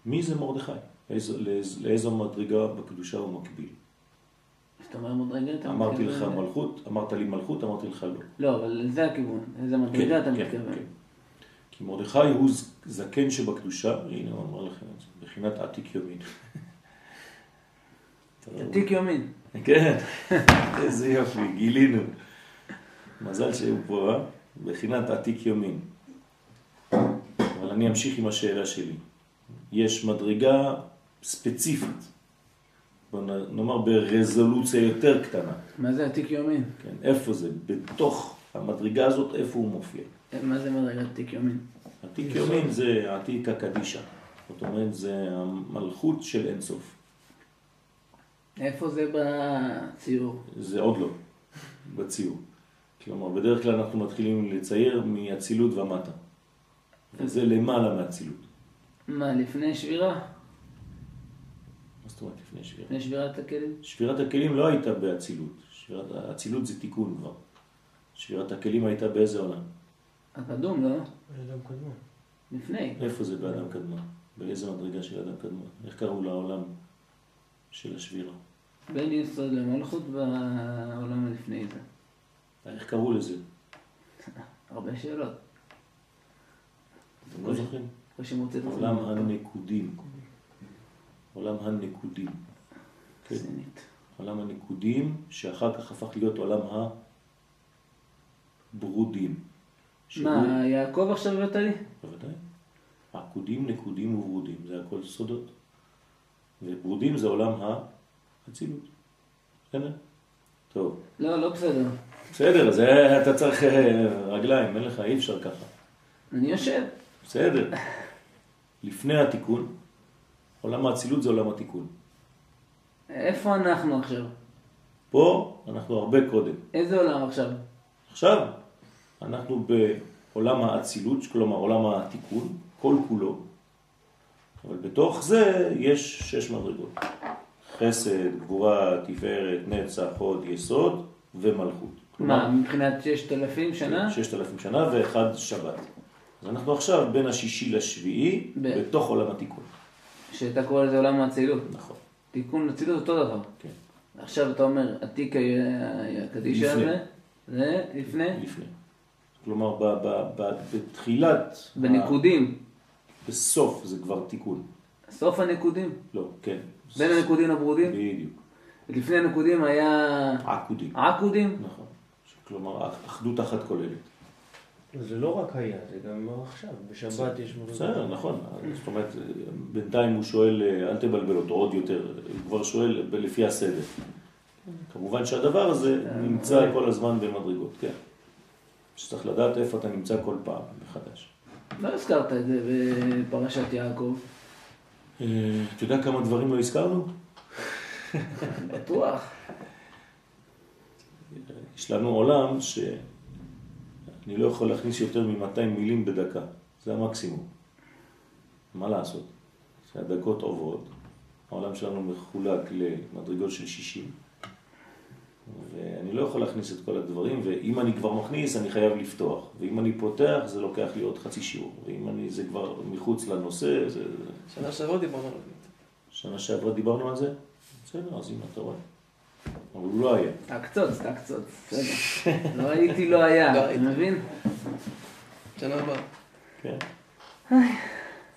מי זה מרדכי? איזו, לאיז, לאיזו מדרגה בקדושה הוא מקביל? זאת אומרת מדרגה אתה אמרתי לך מתכוון? מלכות, אמרת לי מלכות, אמרתי לך לא. לא, אבל זה הכיוון. איזה מדרגה אתה כן, מתכוון? כן. כי מרדכי הוא זקן שבקדושה, הנה הוא אמר לכם את זה, בחינת עתיק יומין. עתיק יומין. כן, איזה יופי, גילינו. מזל שהוא פה, אה? בחינת עתיק יומין. אבל אני אמשיך עם השאלה שלי. יש מדרגה ספציפית, בוא נאמר ברזולוציה יותר קטנה. מה זה עתיק יומין? כן, איפה זה? בתוך המדרגה הזאת, איפה הוא מופיע? מה זה מדרגת עתיק יומין? עתיק יומין זה עתיק הקדישה. זאת אומרת, זה המלכות של אינסוף. איפה זה בציור? זה עוד לא בציור. כלומר, בדרך כלל אנחנו מתחילים לצייר מאצילות ומטה. וזה למעלה מאצילות. מה, לפני שבירה? מה זאת אומרת לפני שבירה? לפני שבירת הכלים? שבירת הכלים לא הייתה באצילות. שבירת האצילות זה תיקון כבר. שבירת הכלים הייתה באיזה עולם? הקדום, לא? אדם קדמון. לפני. איפה זה באדם קדמה? באיזה מדרגה של אדם קדמה? איך קראו לעולם של השבירה? בין יסוד למלכות בעולם הלפני זה. איך קראו לזה? הרבה שאלות. לא זוכרים? את עולם הנקודים. עולם הנקודים. כן. עולם הנקודים, שאחר כך הפך להיות עולם הברודים. מה, יעקב עכשיו הבאת לי? בוודאי. עקודים, נקודים וברודים, זה הכל סודות. וברודים זה עולם האצילות. בסדר? טוב. לא, לא בסדר. בסדר, זה אתה צריך אה, רגליים, אין לך, אי אפשר ככה. אני יושב. בסדר. לפני התיקון, עולם האצילות זה עולם התיקון. איפה אנחנו עכשיו? פה אנחנו הרבה קודם. איזה עולם עכשיו? עכשיו, אנחנו בעולם האצילות, כלומר עולם התיקון, כל כולו, אבל בתוך זה יש שש מדרגות. חסד, גבורה, תפארת, נצח, הוד, יסוד ומלכות. מה, מבחינת ששת אלפים שנה? ששת אלפים שנה ואחד שבת. אנחנו עכשיו בין השישי לשביעי, ב- בתוך עולם התיקון. שאתה קורא לזה עולם האצילות. נכון, תיקון אצילות אותו דבר. כן. עכשיו אתה אומר, עתיק ה- הקדישה. הזה, זה לפני, לפני. כלומר, ב- ב- ב- בתחילת, בניקודים, בסוף זה כבר תיקון. סוף הניקודים, לא, כן. בין הניקודים לברודים, בדיוק. לפני הניקודים היה עקודים. עקודים, נכון. כלומר, אחדות אחת כוללת. זה לא רק היה, זה גם עכשיו. בשבת יש. בסדר, נכון. זאת אומרת, בינתיים הוא שואל, אל תבלבל אותו עוד יותר, הוא כבר שואל לפי הסדר. כמובן שהדבר הזה נמצא כל הזמן במדרגות, כן. שצריך לדעת איפה אתה נמצא כל פעם מחדש. לא הזכרת את זה בפרשת יעקב, אה, אתה יודע כמה דברים לא הזכרנו? בטוח. יש לנו עולם שאני לא יכול להכניס יותר מ-200 מילים בדקה, זה המקסימום. מה לעשות? שהדקות עוברות, העולם שלנו מחולק למדרגות של 60, ואני לא יכול להכניס את כל הדברים, ואם אני כבר מכניס, אני חייב לפתוח, ואם אני פותח, זה לוקח לי עוד חצי שיעור, ואם אני, זה כבר מחוץ לנושא, זה... שנה שעברה דיברנו על זה. שנה שעברה דיברנו על זה? בסדר, אז הנה אתה רואה. אבל הוא לא היה. תקצוץ, תקצוץ, בסדר. לא הייתי, לא היה, לא אתה. מבין? שנה הבאה. כן.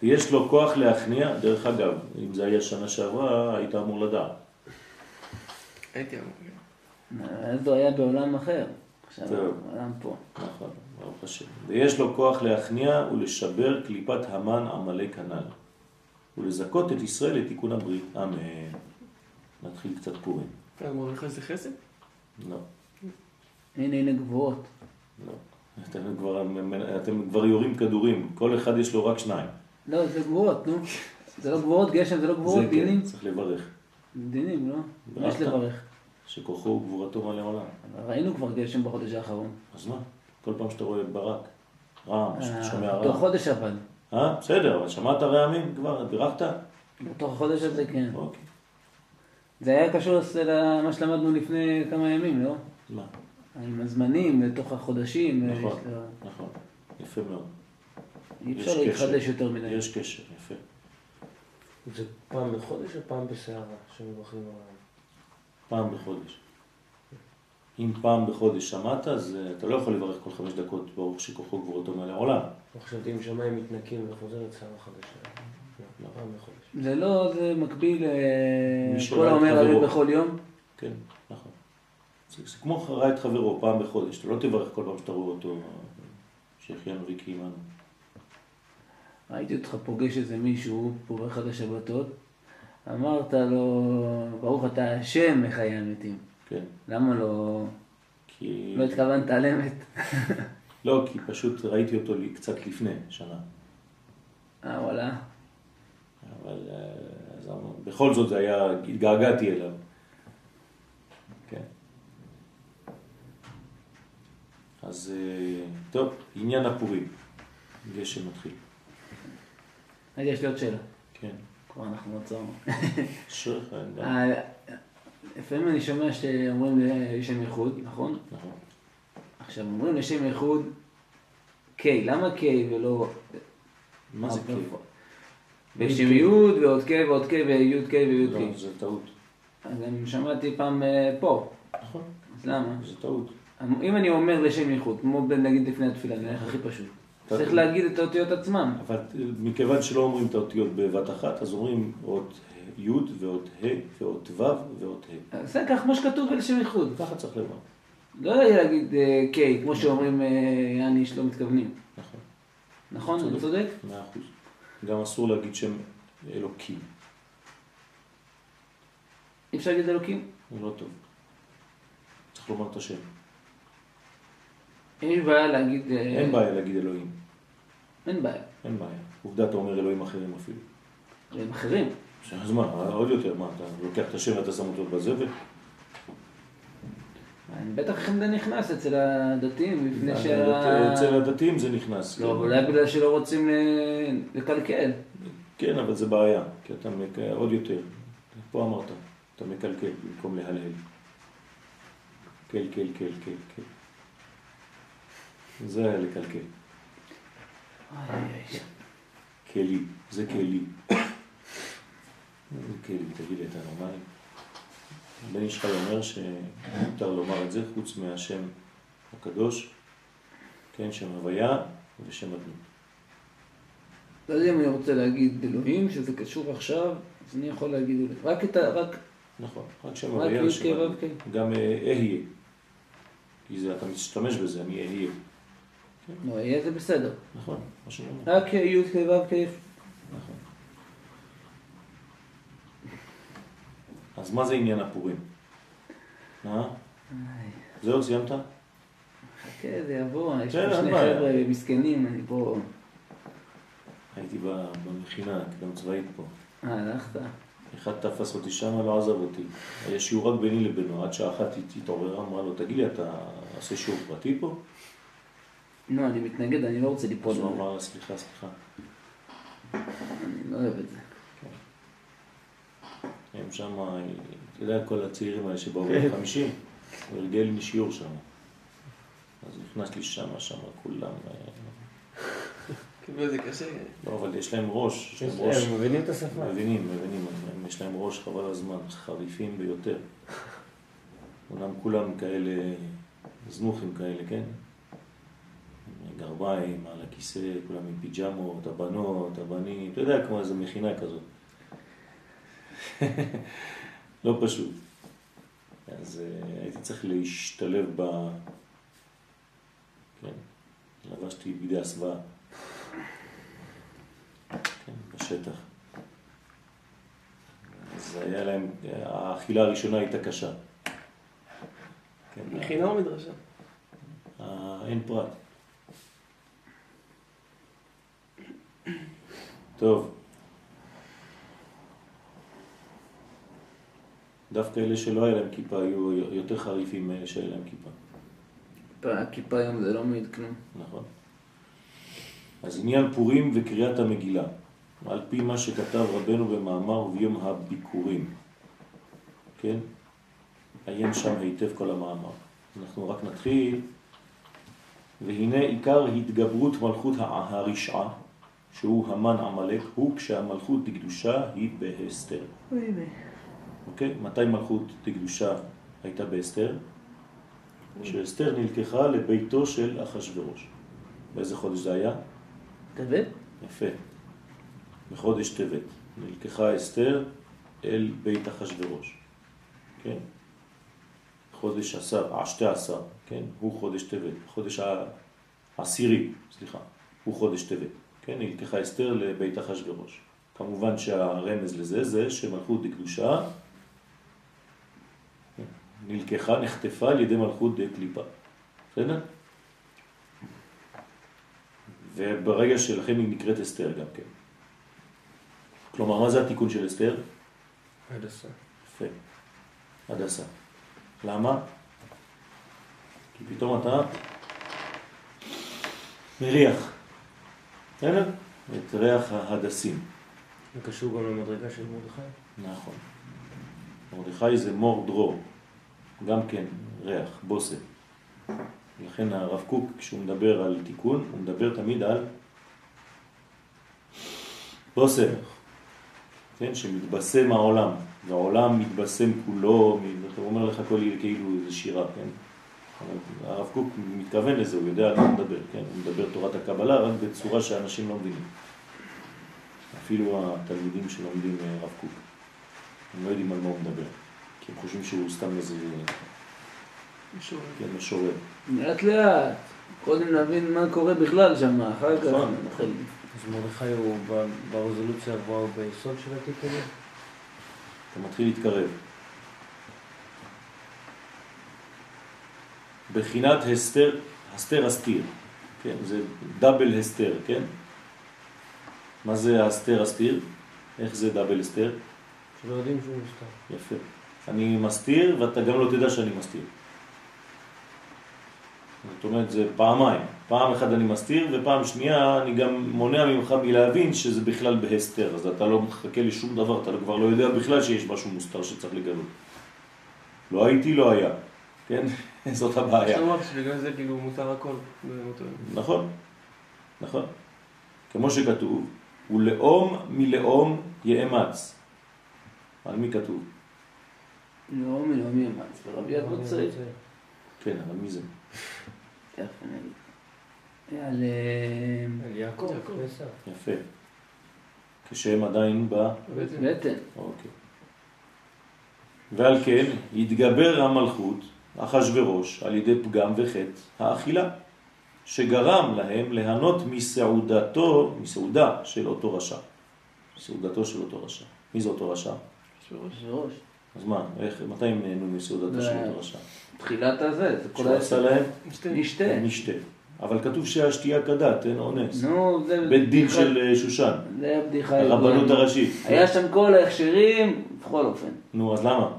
יש לו כוח להכניע, דרך אגב, אם זה היה שנה שעברה, היית אמור לדעת. הייתי אמור. כן. אז הוא היה בעולם אחר. עכשיו. העולם פה. נכון, ברוך השם. ויש לו כוח להכניע ולשבר קליפת המן עמלק הנ"ל, ולזכות את ישראל לתיקון הברית. אמן. נתחיל קצת פורים. הגמרא נכנס לחסד? לא, הנה, הנה גבוהות. לא. אתם כבר, אתם כבר יורים כדורים, כל אחד יש לו רק שניים. לא, זה גבוהות, נו. זה לא גבוהות גשם, זה לא גבוהות זה כן, דינים. צריך לברך. דינים, לא? יש. לברך? שכוחו וגבורתו מלא עולם. ראינו כבר גשם בחודש האחרון. אז מה? כל פעם שאתה רואה ברק, רעם, שאתה שומע אותו רעם. חודש אבל. אה? בסדר, אבל שמעת רעמים כבר? בירכת? בתוך החודש הזה כן. אוקיי. זה היה קשור למה שלמדנו לפני כמה ימים, לא? מה? עם הזמנים, לתוך החודשים. נכון, יש לה- נכון. יפה מאוד. אי יש אפשר. להתחדש יותר מדי. יש קשר, יפה. זה פעם בחודש או פעם בסערה שמברכים העולם? פעם בחודש. אם פעם בחודש שמעת, אז אה, אתה לא יכול לברך כל חמש דקות ברוך שכוחו וגבורתו מעל העולם. לא חשבתי אם שמיים מתנקים וחוזרת סערה חדשה. לא, פעם בחודש. זה לא, זה מקביל שראה את האומר. הרי בכל יום. כן, נכון. זה, זה כמו ראה את חברו פעם בחודש, אתה לא תברך כל פעם שאתה רואה אותו, שהחיינו וקיימנו. ראיתי אותך פוגש איזה מישהו פה באחד השבתות, אמרת לו, ברוך אתה השם מחיי המתים. כן, למה לא, כי... לא התכוונת על אמת? לא, כי פשוט ראיתי אותו קצת לפני, שנה. אה, וואלה. אבל אה, אז בכל זאת זה היה, התגעגעתי אליו. כן. אז אה, טוב, עניין הפורים. גשם מתחיל. רגע, יש לי עוד שאלה. כן. כבר אנחנו עצרנו. אשריך. אה, לפעמים אני שומע שאומרים לשם ייחוד, נכון? נכון. עכשיו, אומרים לשם ייחוד K, למה K ולא... מה זה לא, כאילו? בשם י' ועוד K ועוד K וי' K וי' לא, K. זה טעות. אז אני שמעתי פעם אה, פה, נכון, אז למה? זה טעות. אם אני אומר לשם ייחוד, כמו נגיד לפני התפילה, אני אלך הכי פשוט. אתה- צריך להגיד את האותיות עצמם. אבל מכיוון שלא אומרים את האותיות בבת אחת, אז אומרים אות י' ואות ה' ואות ו' ואות ה'. זה כך כמו שכתוב בלשם ייחוד. ככה צריך לומר. לא להגיד אה, K, כמו שאומרים אה, יעני שלא מתכוונים. נכון. נכון? אני צודק. צודק? מאה אחוז. גם אסור להגיד שם אלוקים. אי אפשר להגיד אלוקים? זה לא טוב. צריך לומר את השם. אין בעיה להגיד... אה, אין בעיה להגיד אלוהים. אין בעיה. אין בעיה. עובדה, אתה אומר אלוהים אחרים אפילו. הם אחרים. אז מה, עוד יותר, מה, אתה לוקח את השם ואתה שם אותו בזבל? בטח אם זה נכנס אצל הדתיים, לפני שה... אצל הדתיים זה נכנס. לא, כן. אולי בגלל שלא רוצים לקלקל. כן, אבל זה בעיה, כי אתה. עוד יותר. פה אמרת, אתה מקלקל במקום להלהל. קל, קל, קל, קל, קל. זה היה לקלקל. כלי, זה כלי. זה כלי, תגיד לי, אתה נורמלי? בן איש חי אומר שמותר לומר את זה חוץ מהשם הקדוש, כן, שם הוויה ושם אדנות. לא יודע אם אני רוצה להגיד אלוהים, שזה קשור עכשיו, אז אני יכול להגיד אלוהים. רק את ה... רק... נכון, רק שם הוויה ושם כ' אדנות. ו' כ'. גם אה, אהיה. כי זה, אתה משתמש בזה, אני אהיה. לא, יהיה זה בסדר. נכון, מה שאני אומר. רק י' כ' ו' כ'. נכון. אז מה זה עניין הפורים? אה? זהו, סיימת? חכה, זה יבוא, יש כן, פה אין שני. חבר'ה מסכנים, אני פה... הייתי במכינה, קדם צבאית פה. אה, הלכת? אחד תפס אותי שם, לא עזב אותי. היה שיעור רק ביני לבינו, עד שעה אחת היא התעוררה, אמרה לו, תגיד לי, אתה עושה שיעור פרטי פה? לא, אני מתנגד, אני לא רוצה ליפול אז הוא. אמר סליחה, סליחה. אני לא אוהב את זה. הם שם, אתה יודע, כל הצעירים האלה שבאו כן. ב-50, הוא הרגל לי שיעור שם. אז נכנס לי שם, שם כולם, אה, קיבל את זה קשה. לא, אבל יש להם ראש, יש להם ראש, להם, מבינים את השפה. מבינים, מבינים, הם- יש להם ראש חבל הזמן, חריפים ביותר. אומנם כולם כאלה, זנוחים כאלה, כן? גרביים, על הכיסא, כולם עם פיג'מות, הבנות, הבנים, אתה יודע, כמו איזו מכינה כזאת. לא פשוט. אז אה, הייתי צריך להשתלב ב... כן, לבשתי בידי הסוואה. כן, בשטח. אז היה להם, האכילה הראשונה הייתה קשה. כן, מכינה או מדרשה? אה, אין פרט. טוב. דווקא אלה שלא היה להם כיפה היו יותר חריפים מאלה שהיה להם כיפה. הכיפה היום זה לא מעיד כלום. נכון. אז עניין פורים וקריאת המגילה, על פי מה שכתב רבנו במאמר ביום הביקורים, כן? עיין שם היטב כל המאמר. אנחנו רק נתחיל, והנה עיקר התגברות מלכות הרשעה, שהוא המן עמלק, הוא כשהמלכות דקדושה היא בהסתר. אוקיי? מתי מלכות דקדושה הייתה בהסתר? כשאסתר נלקחה לביתו של אחשוורוש. באיזה חודש זה היה? טבת? יפה. בחודש טבת. נלקחה אסתר אל בית אחשוורוש. כן? חודש עשר, השתי עשר, כן? הוא חודש טבת. חודש העשירי, סליחה, הוא חודש טבת. כן? נלקחה אסתר לבית אחשוורוש. כמובן שהרמז לזה זה שמלכות דקדושה נלקחה, נחטפה על ידי מלכות דה קליפה. בסדר? וברגע שלכם היא נקראת אסתר גם כן. כלומר, מה זה התיקון של אסתר? הדסה. יפה. הדסה. למה? כי פתאום אתה מריח. בסדר? את ריח ההדסים. זה קשור גם למדרגה של מרדכי? נכון. מרדכי זה מור דרור. גם כן ריח, בושם. לכן הרב קוק, כשהוא מדבר על תיקון, הוא מדבר תמיד על בושם, כן, שמתבשם העולם, והעולם מתבשם כולו, הוא אומר לך כל כאילו איזה שירה, כן? הרב קוק מתכוון לזה, הוא יודע על מה הוא מדבר, כן? הוא מדבר תורת הקבלה רק בצורה שאנשים לא מבינים. אפילו התלמידים שלומדים אה, רב קוק, הם לא יודעים על מה הוא מדבר. כי הם חושבים שהוא סתם איזה... משורר. כן, משורר. לאט לאט. קודם נבין מה קורה בכלל שם, אחר כך נכון. נתחיל. אז מרדכי הוא ב- ברזולוציה הגבוהה ביסוד של התיק הזה? אתה מתחיל להתקרב. בחינת הסתר, הסתר הסתיר, כן, זה דאבל הסתר, כן? מה זה הסתר הסתיר? איך זה דאבל הסתר? שלא יודעים שהוא מוסתר. יפה. אני מסתיר ואתה גם לא תדע שאני מסתיר. זאת אומרת, זה פעמיים. פעם אחת אני מסתיר, ופעם שנייה אני גם מונע ממך מלהבין שזה בכלל בהסתר. אז אתה לא מחכה לשום דבר, אתה כבר לא יודע בכלל שיש משהו מוסתר שצריך לגלות. לא הייתי, לא היה. כן? זאת הבעיה. שאתה אמרת שבגלל זה כאילו מותר הכל. יום. נכון, נכון. כמו שכתוב, ולאום מלאום יאמץ. על מי כתוב? לא מלאום יאמץ, ורבי. כן, אבל מי זה? תכף אני אגיד. על... אה, על יעקב. יפה. כשהם עדיין ב... בעצם. בטן. אוקיי. ועל כן התגבר המלכות, אחשוורוש, על ידי פגם וחטא האכילה, שגרם להם ליהנות מסעודתו, מסעודה של אותו רשע. סעודתו של אותו רשע. מי זה אותו רשע? בראש. אז מה, איך, מתי הם נהנו מסעודתו של זה- אותו רשע? תחילת הזה, זה כל עשה להם. נשתה. נשתה. אבל כתוב שהשתייה כדת, אין אונס. נו, זה... בית דין בדיחה- של אה, שושן, זה הבדיחה הרבנות הידועה. הראשית. היה שם כל ההכשרים, בכל אופן. נו, אז למה?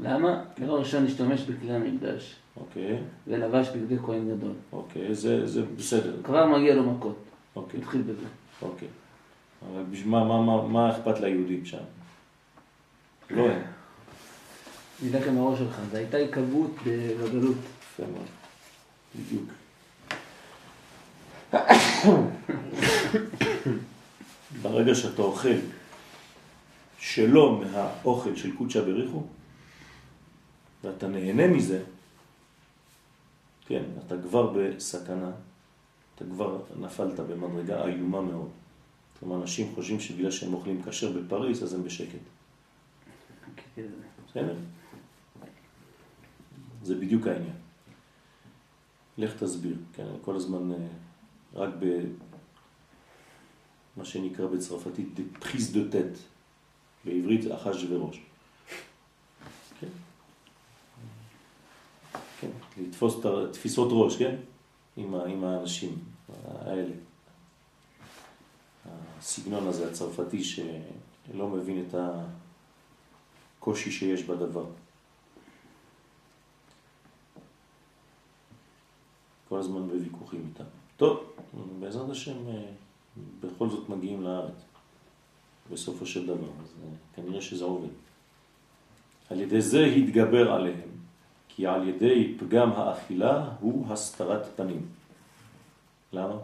למה? דבר ראשון השתמש בכלי המקדש, אוקיי, ולבש בגדי כהן גדול. אוקיי, זה זה בסדר. כבר מגיע לו מכות. אוקיי. נתחיל בזה. אוקיי. אבל בשביל מה, מה, מה, מה אכפת ליהודים שם? לא הם. נדלק עם הראש שלך, זו הייתה היקבעות בגלות. יפה מאוד. בדיוק. ברגע שאתה אוכל שלא מהאוכל של קודשא בריחו, ואתה נהנה מזה, כן, אתה כבר בסכנה, אתה כבר נפלת במדרגה איומה מאוד. כלומר, אנשים חושבים שבגלל שהם אוכלים כשר בפריז, אז הם בשקט. בסדר? זה בדיוק העניין. לך תסביר, כן, כל הזמן אה, רק במה שנקרא בצרפתית פריז דה טט, בעברית זה אחש וראש. כן? כן, לתפוס תפיסות ראש, כן? עם, ה, עם האנשים האלה. הסגנון הזה הצרפתי שלא מבין את הקושי שיש בדבר. כל הזמן בוויכוחים איתם. טוב, בעזרת השם בכל זאת מגיעים לארץ, בסופו של דבר, אז כנראה שזה עובד. על ידי זה התגבר עליהם, כי על ידי פגם האכילה הוא הסתרת פנים. למה?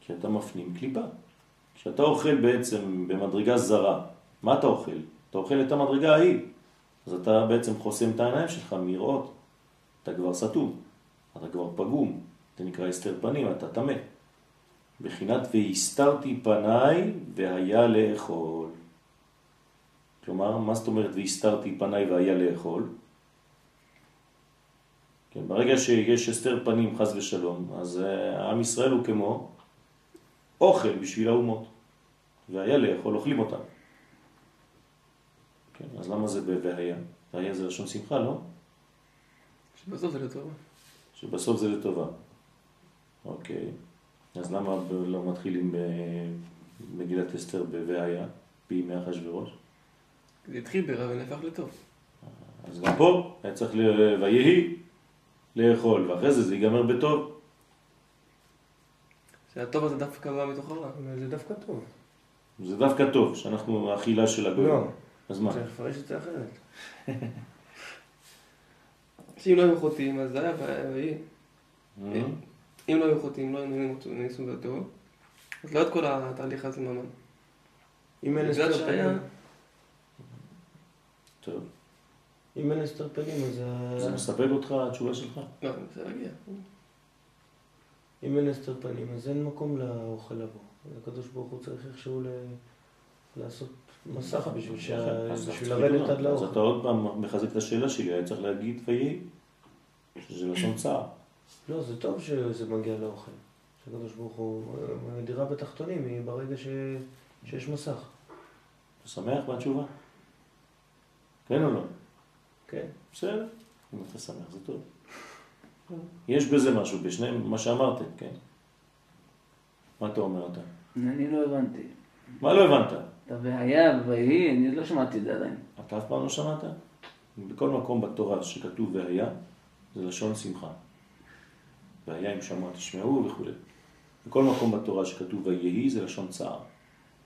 כי אתה מפנים קליפה. כשאתה אוכל בעצם במדרגה זרה, מה אתה אוכל? אתה אוכל את המדרגה ההיא. אז אתה בעצם חוסם את העיניים שלך מראות. אתה כבר סתום, אתה כבר פגום, זה נקרא הסתר פנים, אתה תמה. בחינת והסתרתי פניי והיה לאכול. כלומר, מה זאת אומרת והסתרתי פניי והיה לאכול? כן, ברגע שיש הסתר פנים חז ושלום, אז uh, עם ישראל הוא כמו אוכל בשביל האומות, והיה לאכול, אוכלים אותם. כן, אז למה זה ב"והיה"? והיה זה לשון שמחה, לא? שבסוף זה לטובה. שבסוף זה לטובה. אוקיי. אז למה לא מתחילים במגילת אסתר ב"והיה", בימי אחשוורוש? זה התחיל ברע ונהפך לטוב. אז גם פה היה צריך ויהי לאכול, ואחרי זה זה ייגמר בטוב. שהטוב הזה דווקא בא מתוך הרע. זה דווקא טוב. זה דווקא טוב, שאנחנו האכילה של הגויים. לא. אז מה? צריך לפרש את זה אחרת. שאם לא היו חוטאים, אז זה היה ויהי. אה? אם לא היו חוטאים, לא היינו ניסו בטוב. אז לא את כל התהליך הזה ממש. אם אין הסתר שהיה- פנים, טוב. אם אין הסתר פנים, אז זה מספק אותך התשובה שלך? לא, אני רוצה להגיע. אם אין הסתר פנים, אז אין מקום לאוכל לבוא. הקדוש ברוך הוא צריך איכשהו ל... לעשות מסך בשביל לרדת. עד אז אתה לאוכל. עוד פעם מחזק את השאלה שלי, היה צריך להגיד ויהי, שזה לשון צער. לא, זה טוב שזה מגיע לאוכל. שהקדוש ברוך הוא, הדירה בתחתונים היא ברגע ש... שיש מסך. אתה שמח בתשובה? כן או לא? כן. בסדר, אם אתה שמח זה טוב. יש בזה משהו, בשניהם, מה שאמרתם, כן? מה אתה אומר אתה? אני לא הבנתי. מה לא הבנת? אתה והיה ויהי, אני לא שמעתי את זה עדיין. אתה אף פעם לא שמעת? בכל מקום בתורה שכתוב והיה, זה לשון שמחה. והיה אם שמוע תשמעו וכו'. בכל מקום בתורה שכתוב ויהי זה לשון צער.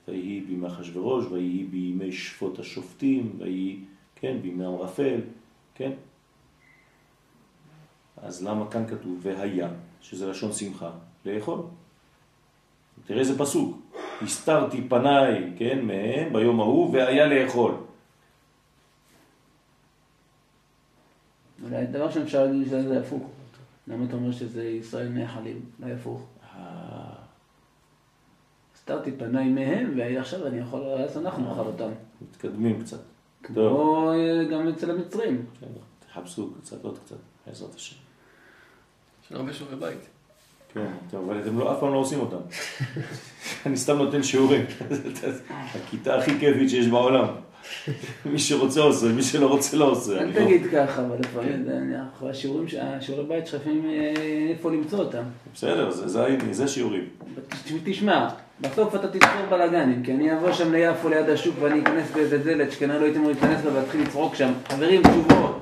ויהי בימי אחשוורוש, ויהי בימי שפוט השופטים, ויהי, כן, בימי המרפל, כן? אז למה כאן כתוב והיה, שזה לשון שמחה, לאכול? תראה איזה פסוק. הסתרתי פניי, כן, מהם ביום ההוא, והיה לאכול. אולי דבר שאפשר להגיד שזה הפוך. למה אתה אומר שזה ישראל נאכלים? לא הפוך. אה, הסתרתי פניי מהם, ועכשיו אני יכול, אז אנחנו נאכל אותם. מתקדמים קצת. כמו אה, גם אצל המצרים. בסדר, תחפשו קצת, עוד קצת, בעזרת השם. יש לנו הרבה שיעורי בית. כן, טוב, אבל אתם לא, אף פעם לא עושים אותם. אני סתם נותן שיעורים. הכיתה הכי כיפית שיש בעולם. מי שרוצה עושה, מי שלא רוצה לא עושה. אל לא- תגיד ככה, אבל לפעמים ש- השיעורי בית שלך לפעמים אה, איפה למצוא אותם. בסדר, זה- שיעורים. תשמע, בסוף אתה תיצור בלאגנים, כי אני אבוא שם ליפו ליד השוק ואני אכנס באיזה דלת שכנראה לא הייתם אמורים להיכנס בה ואתחיל לצרוק שם, חברים, תשובות.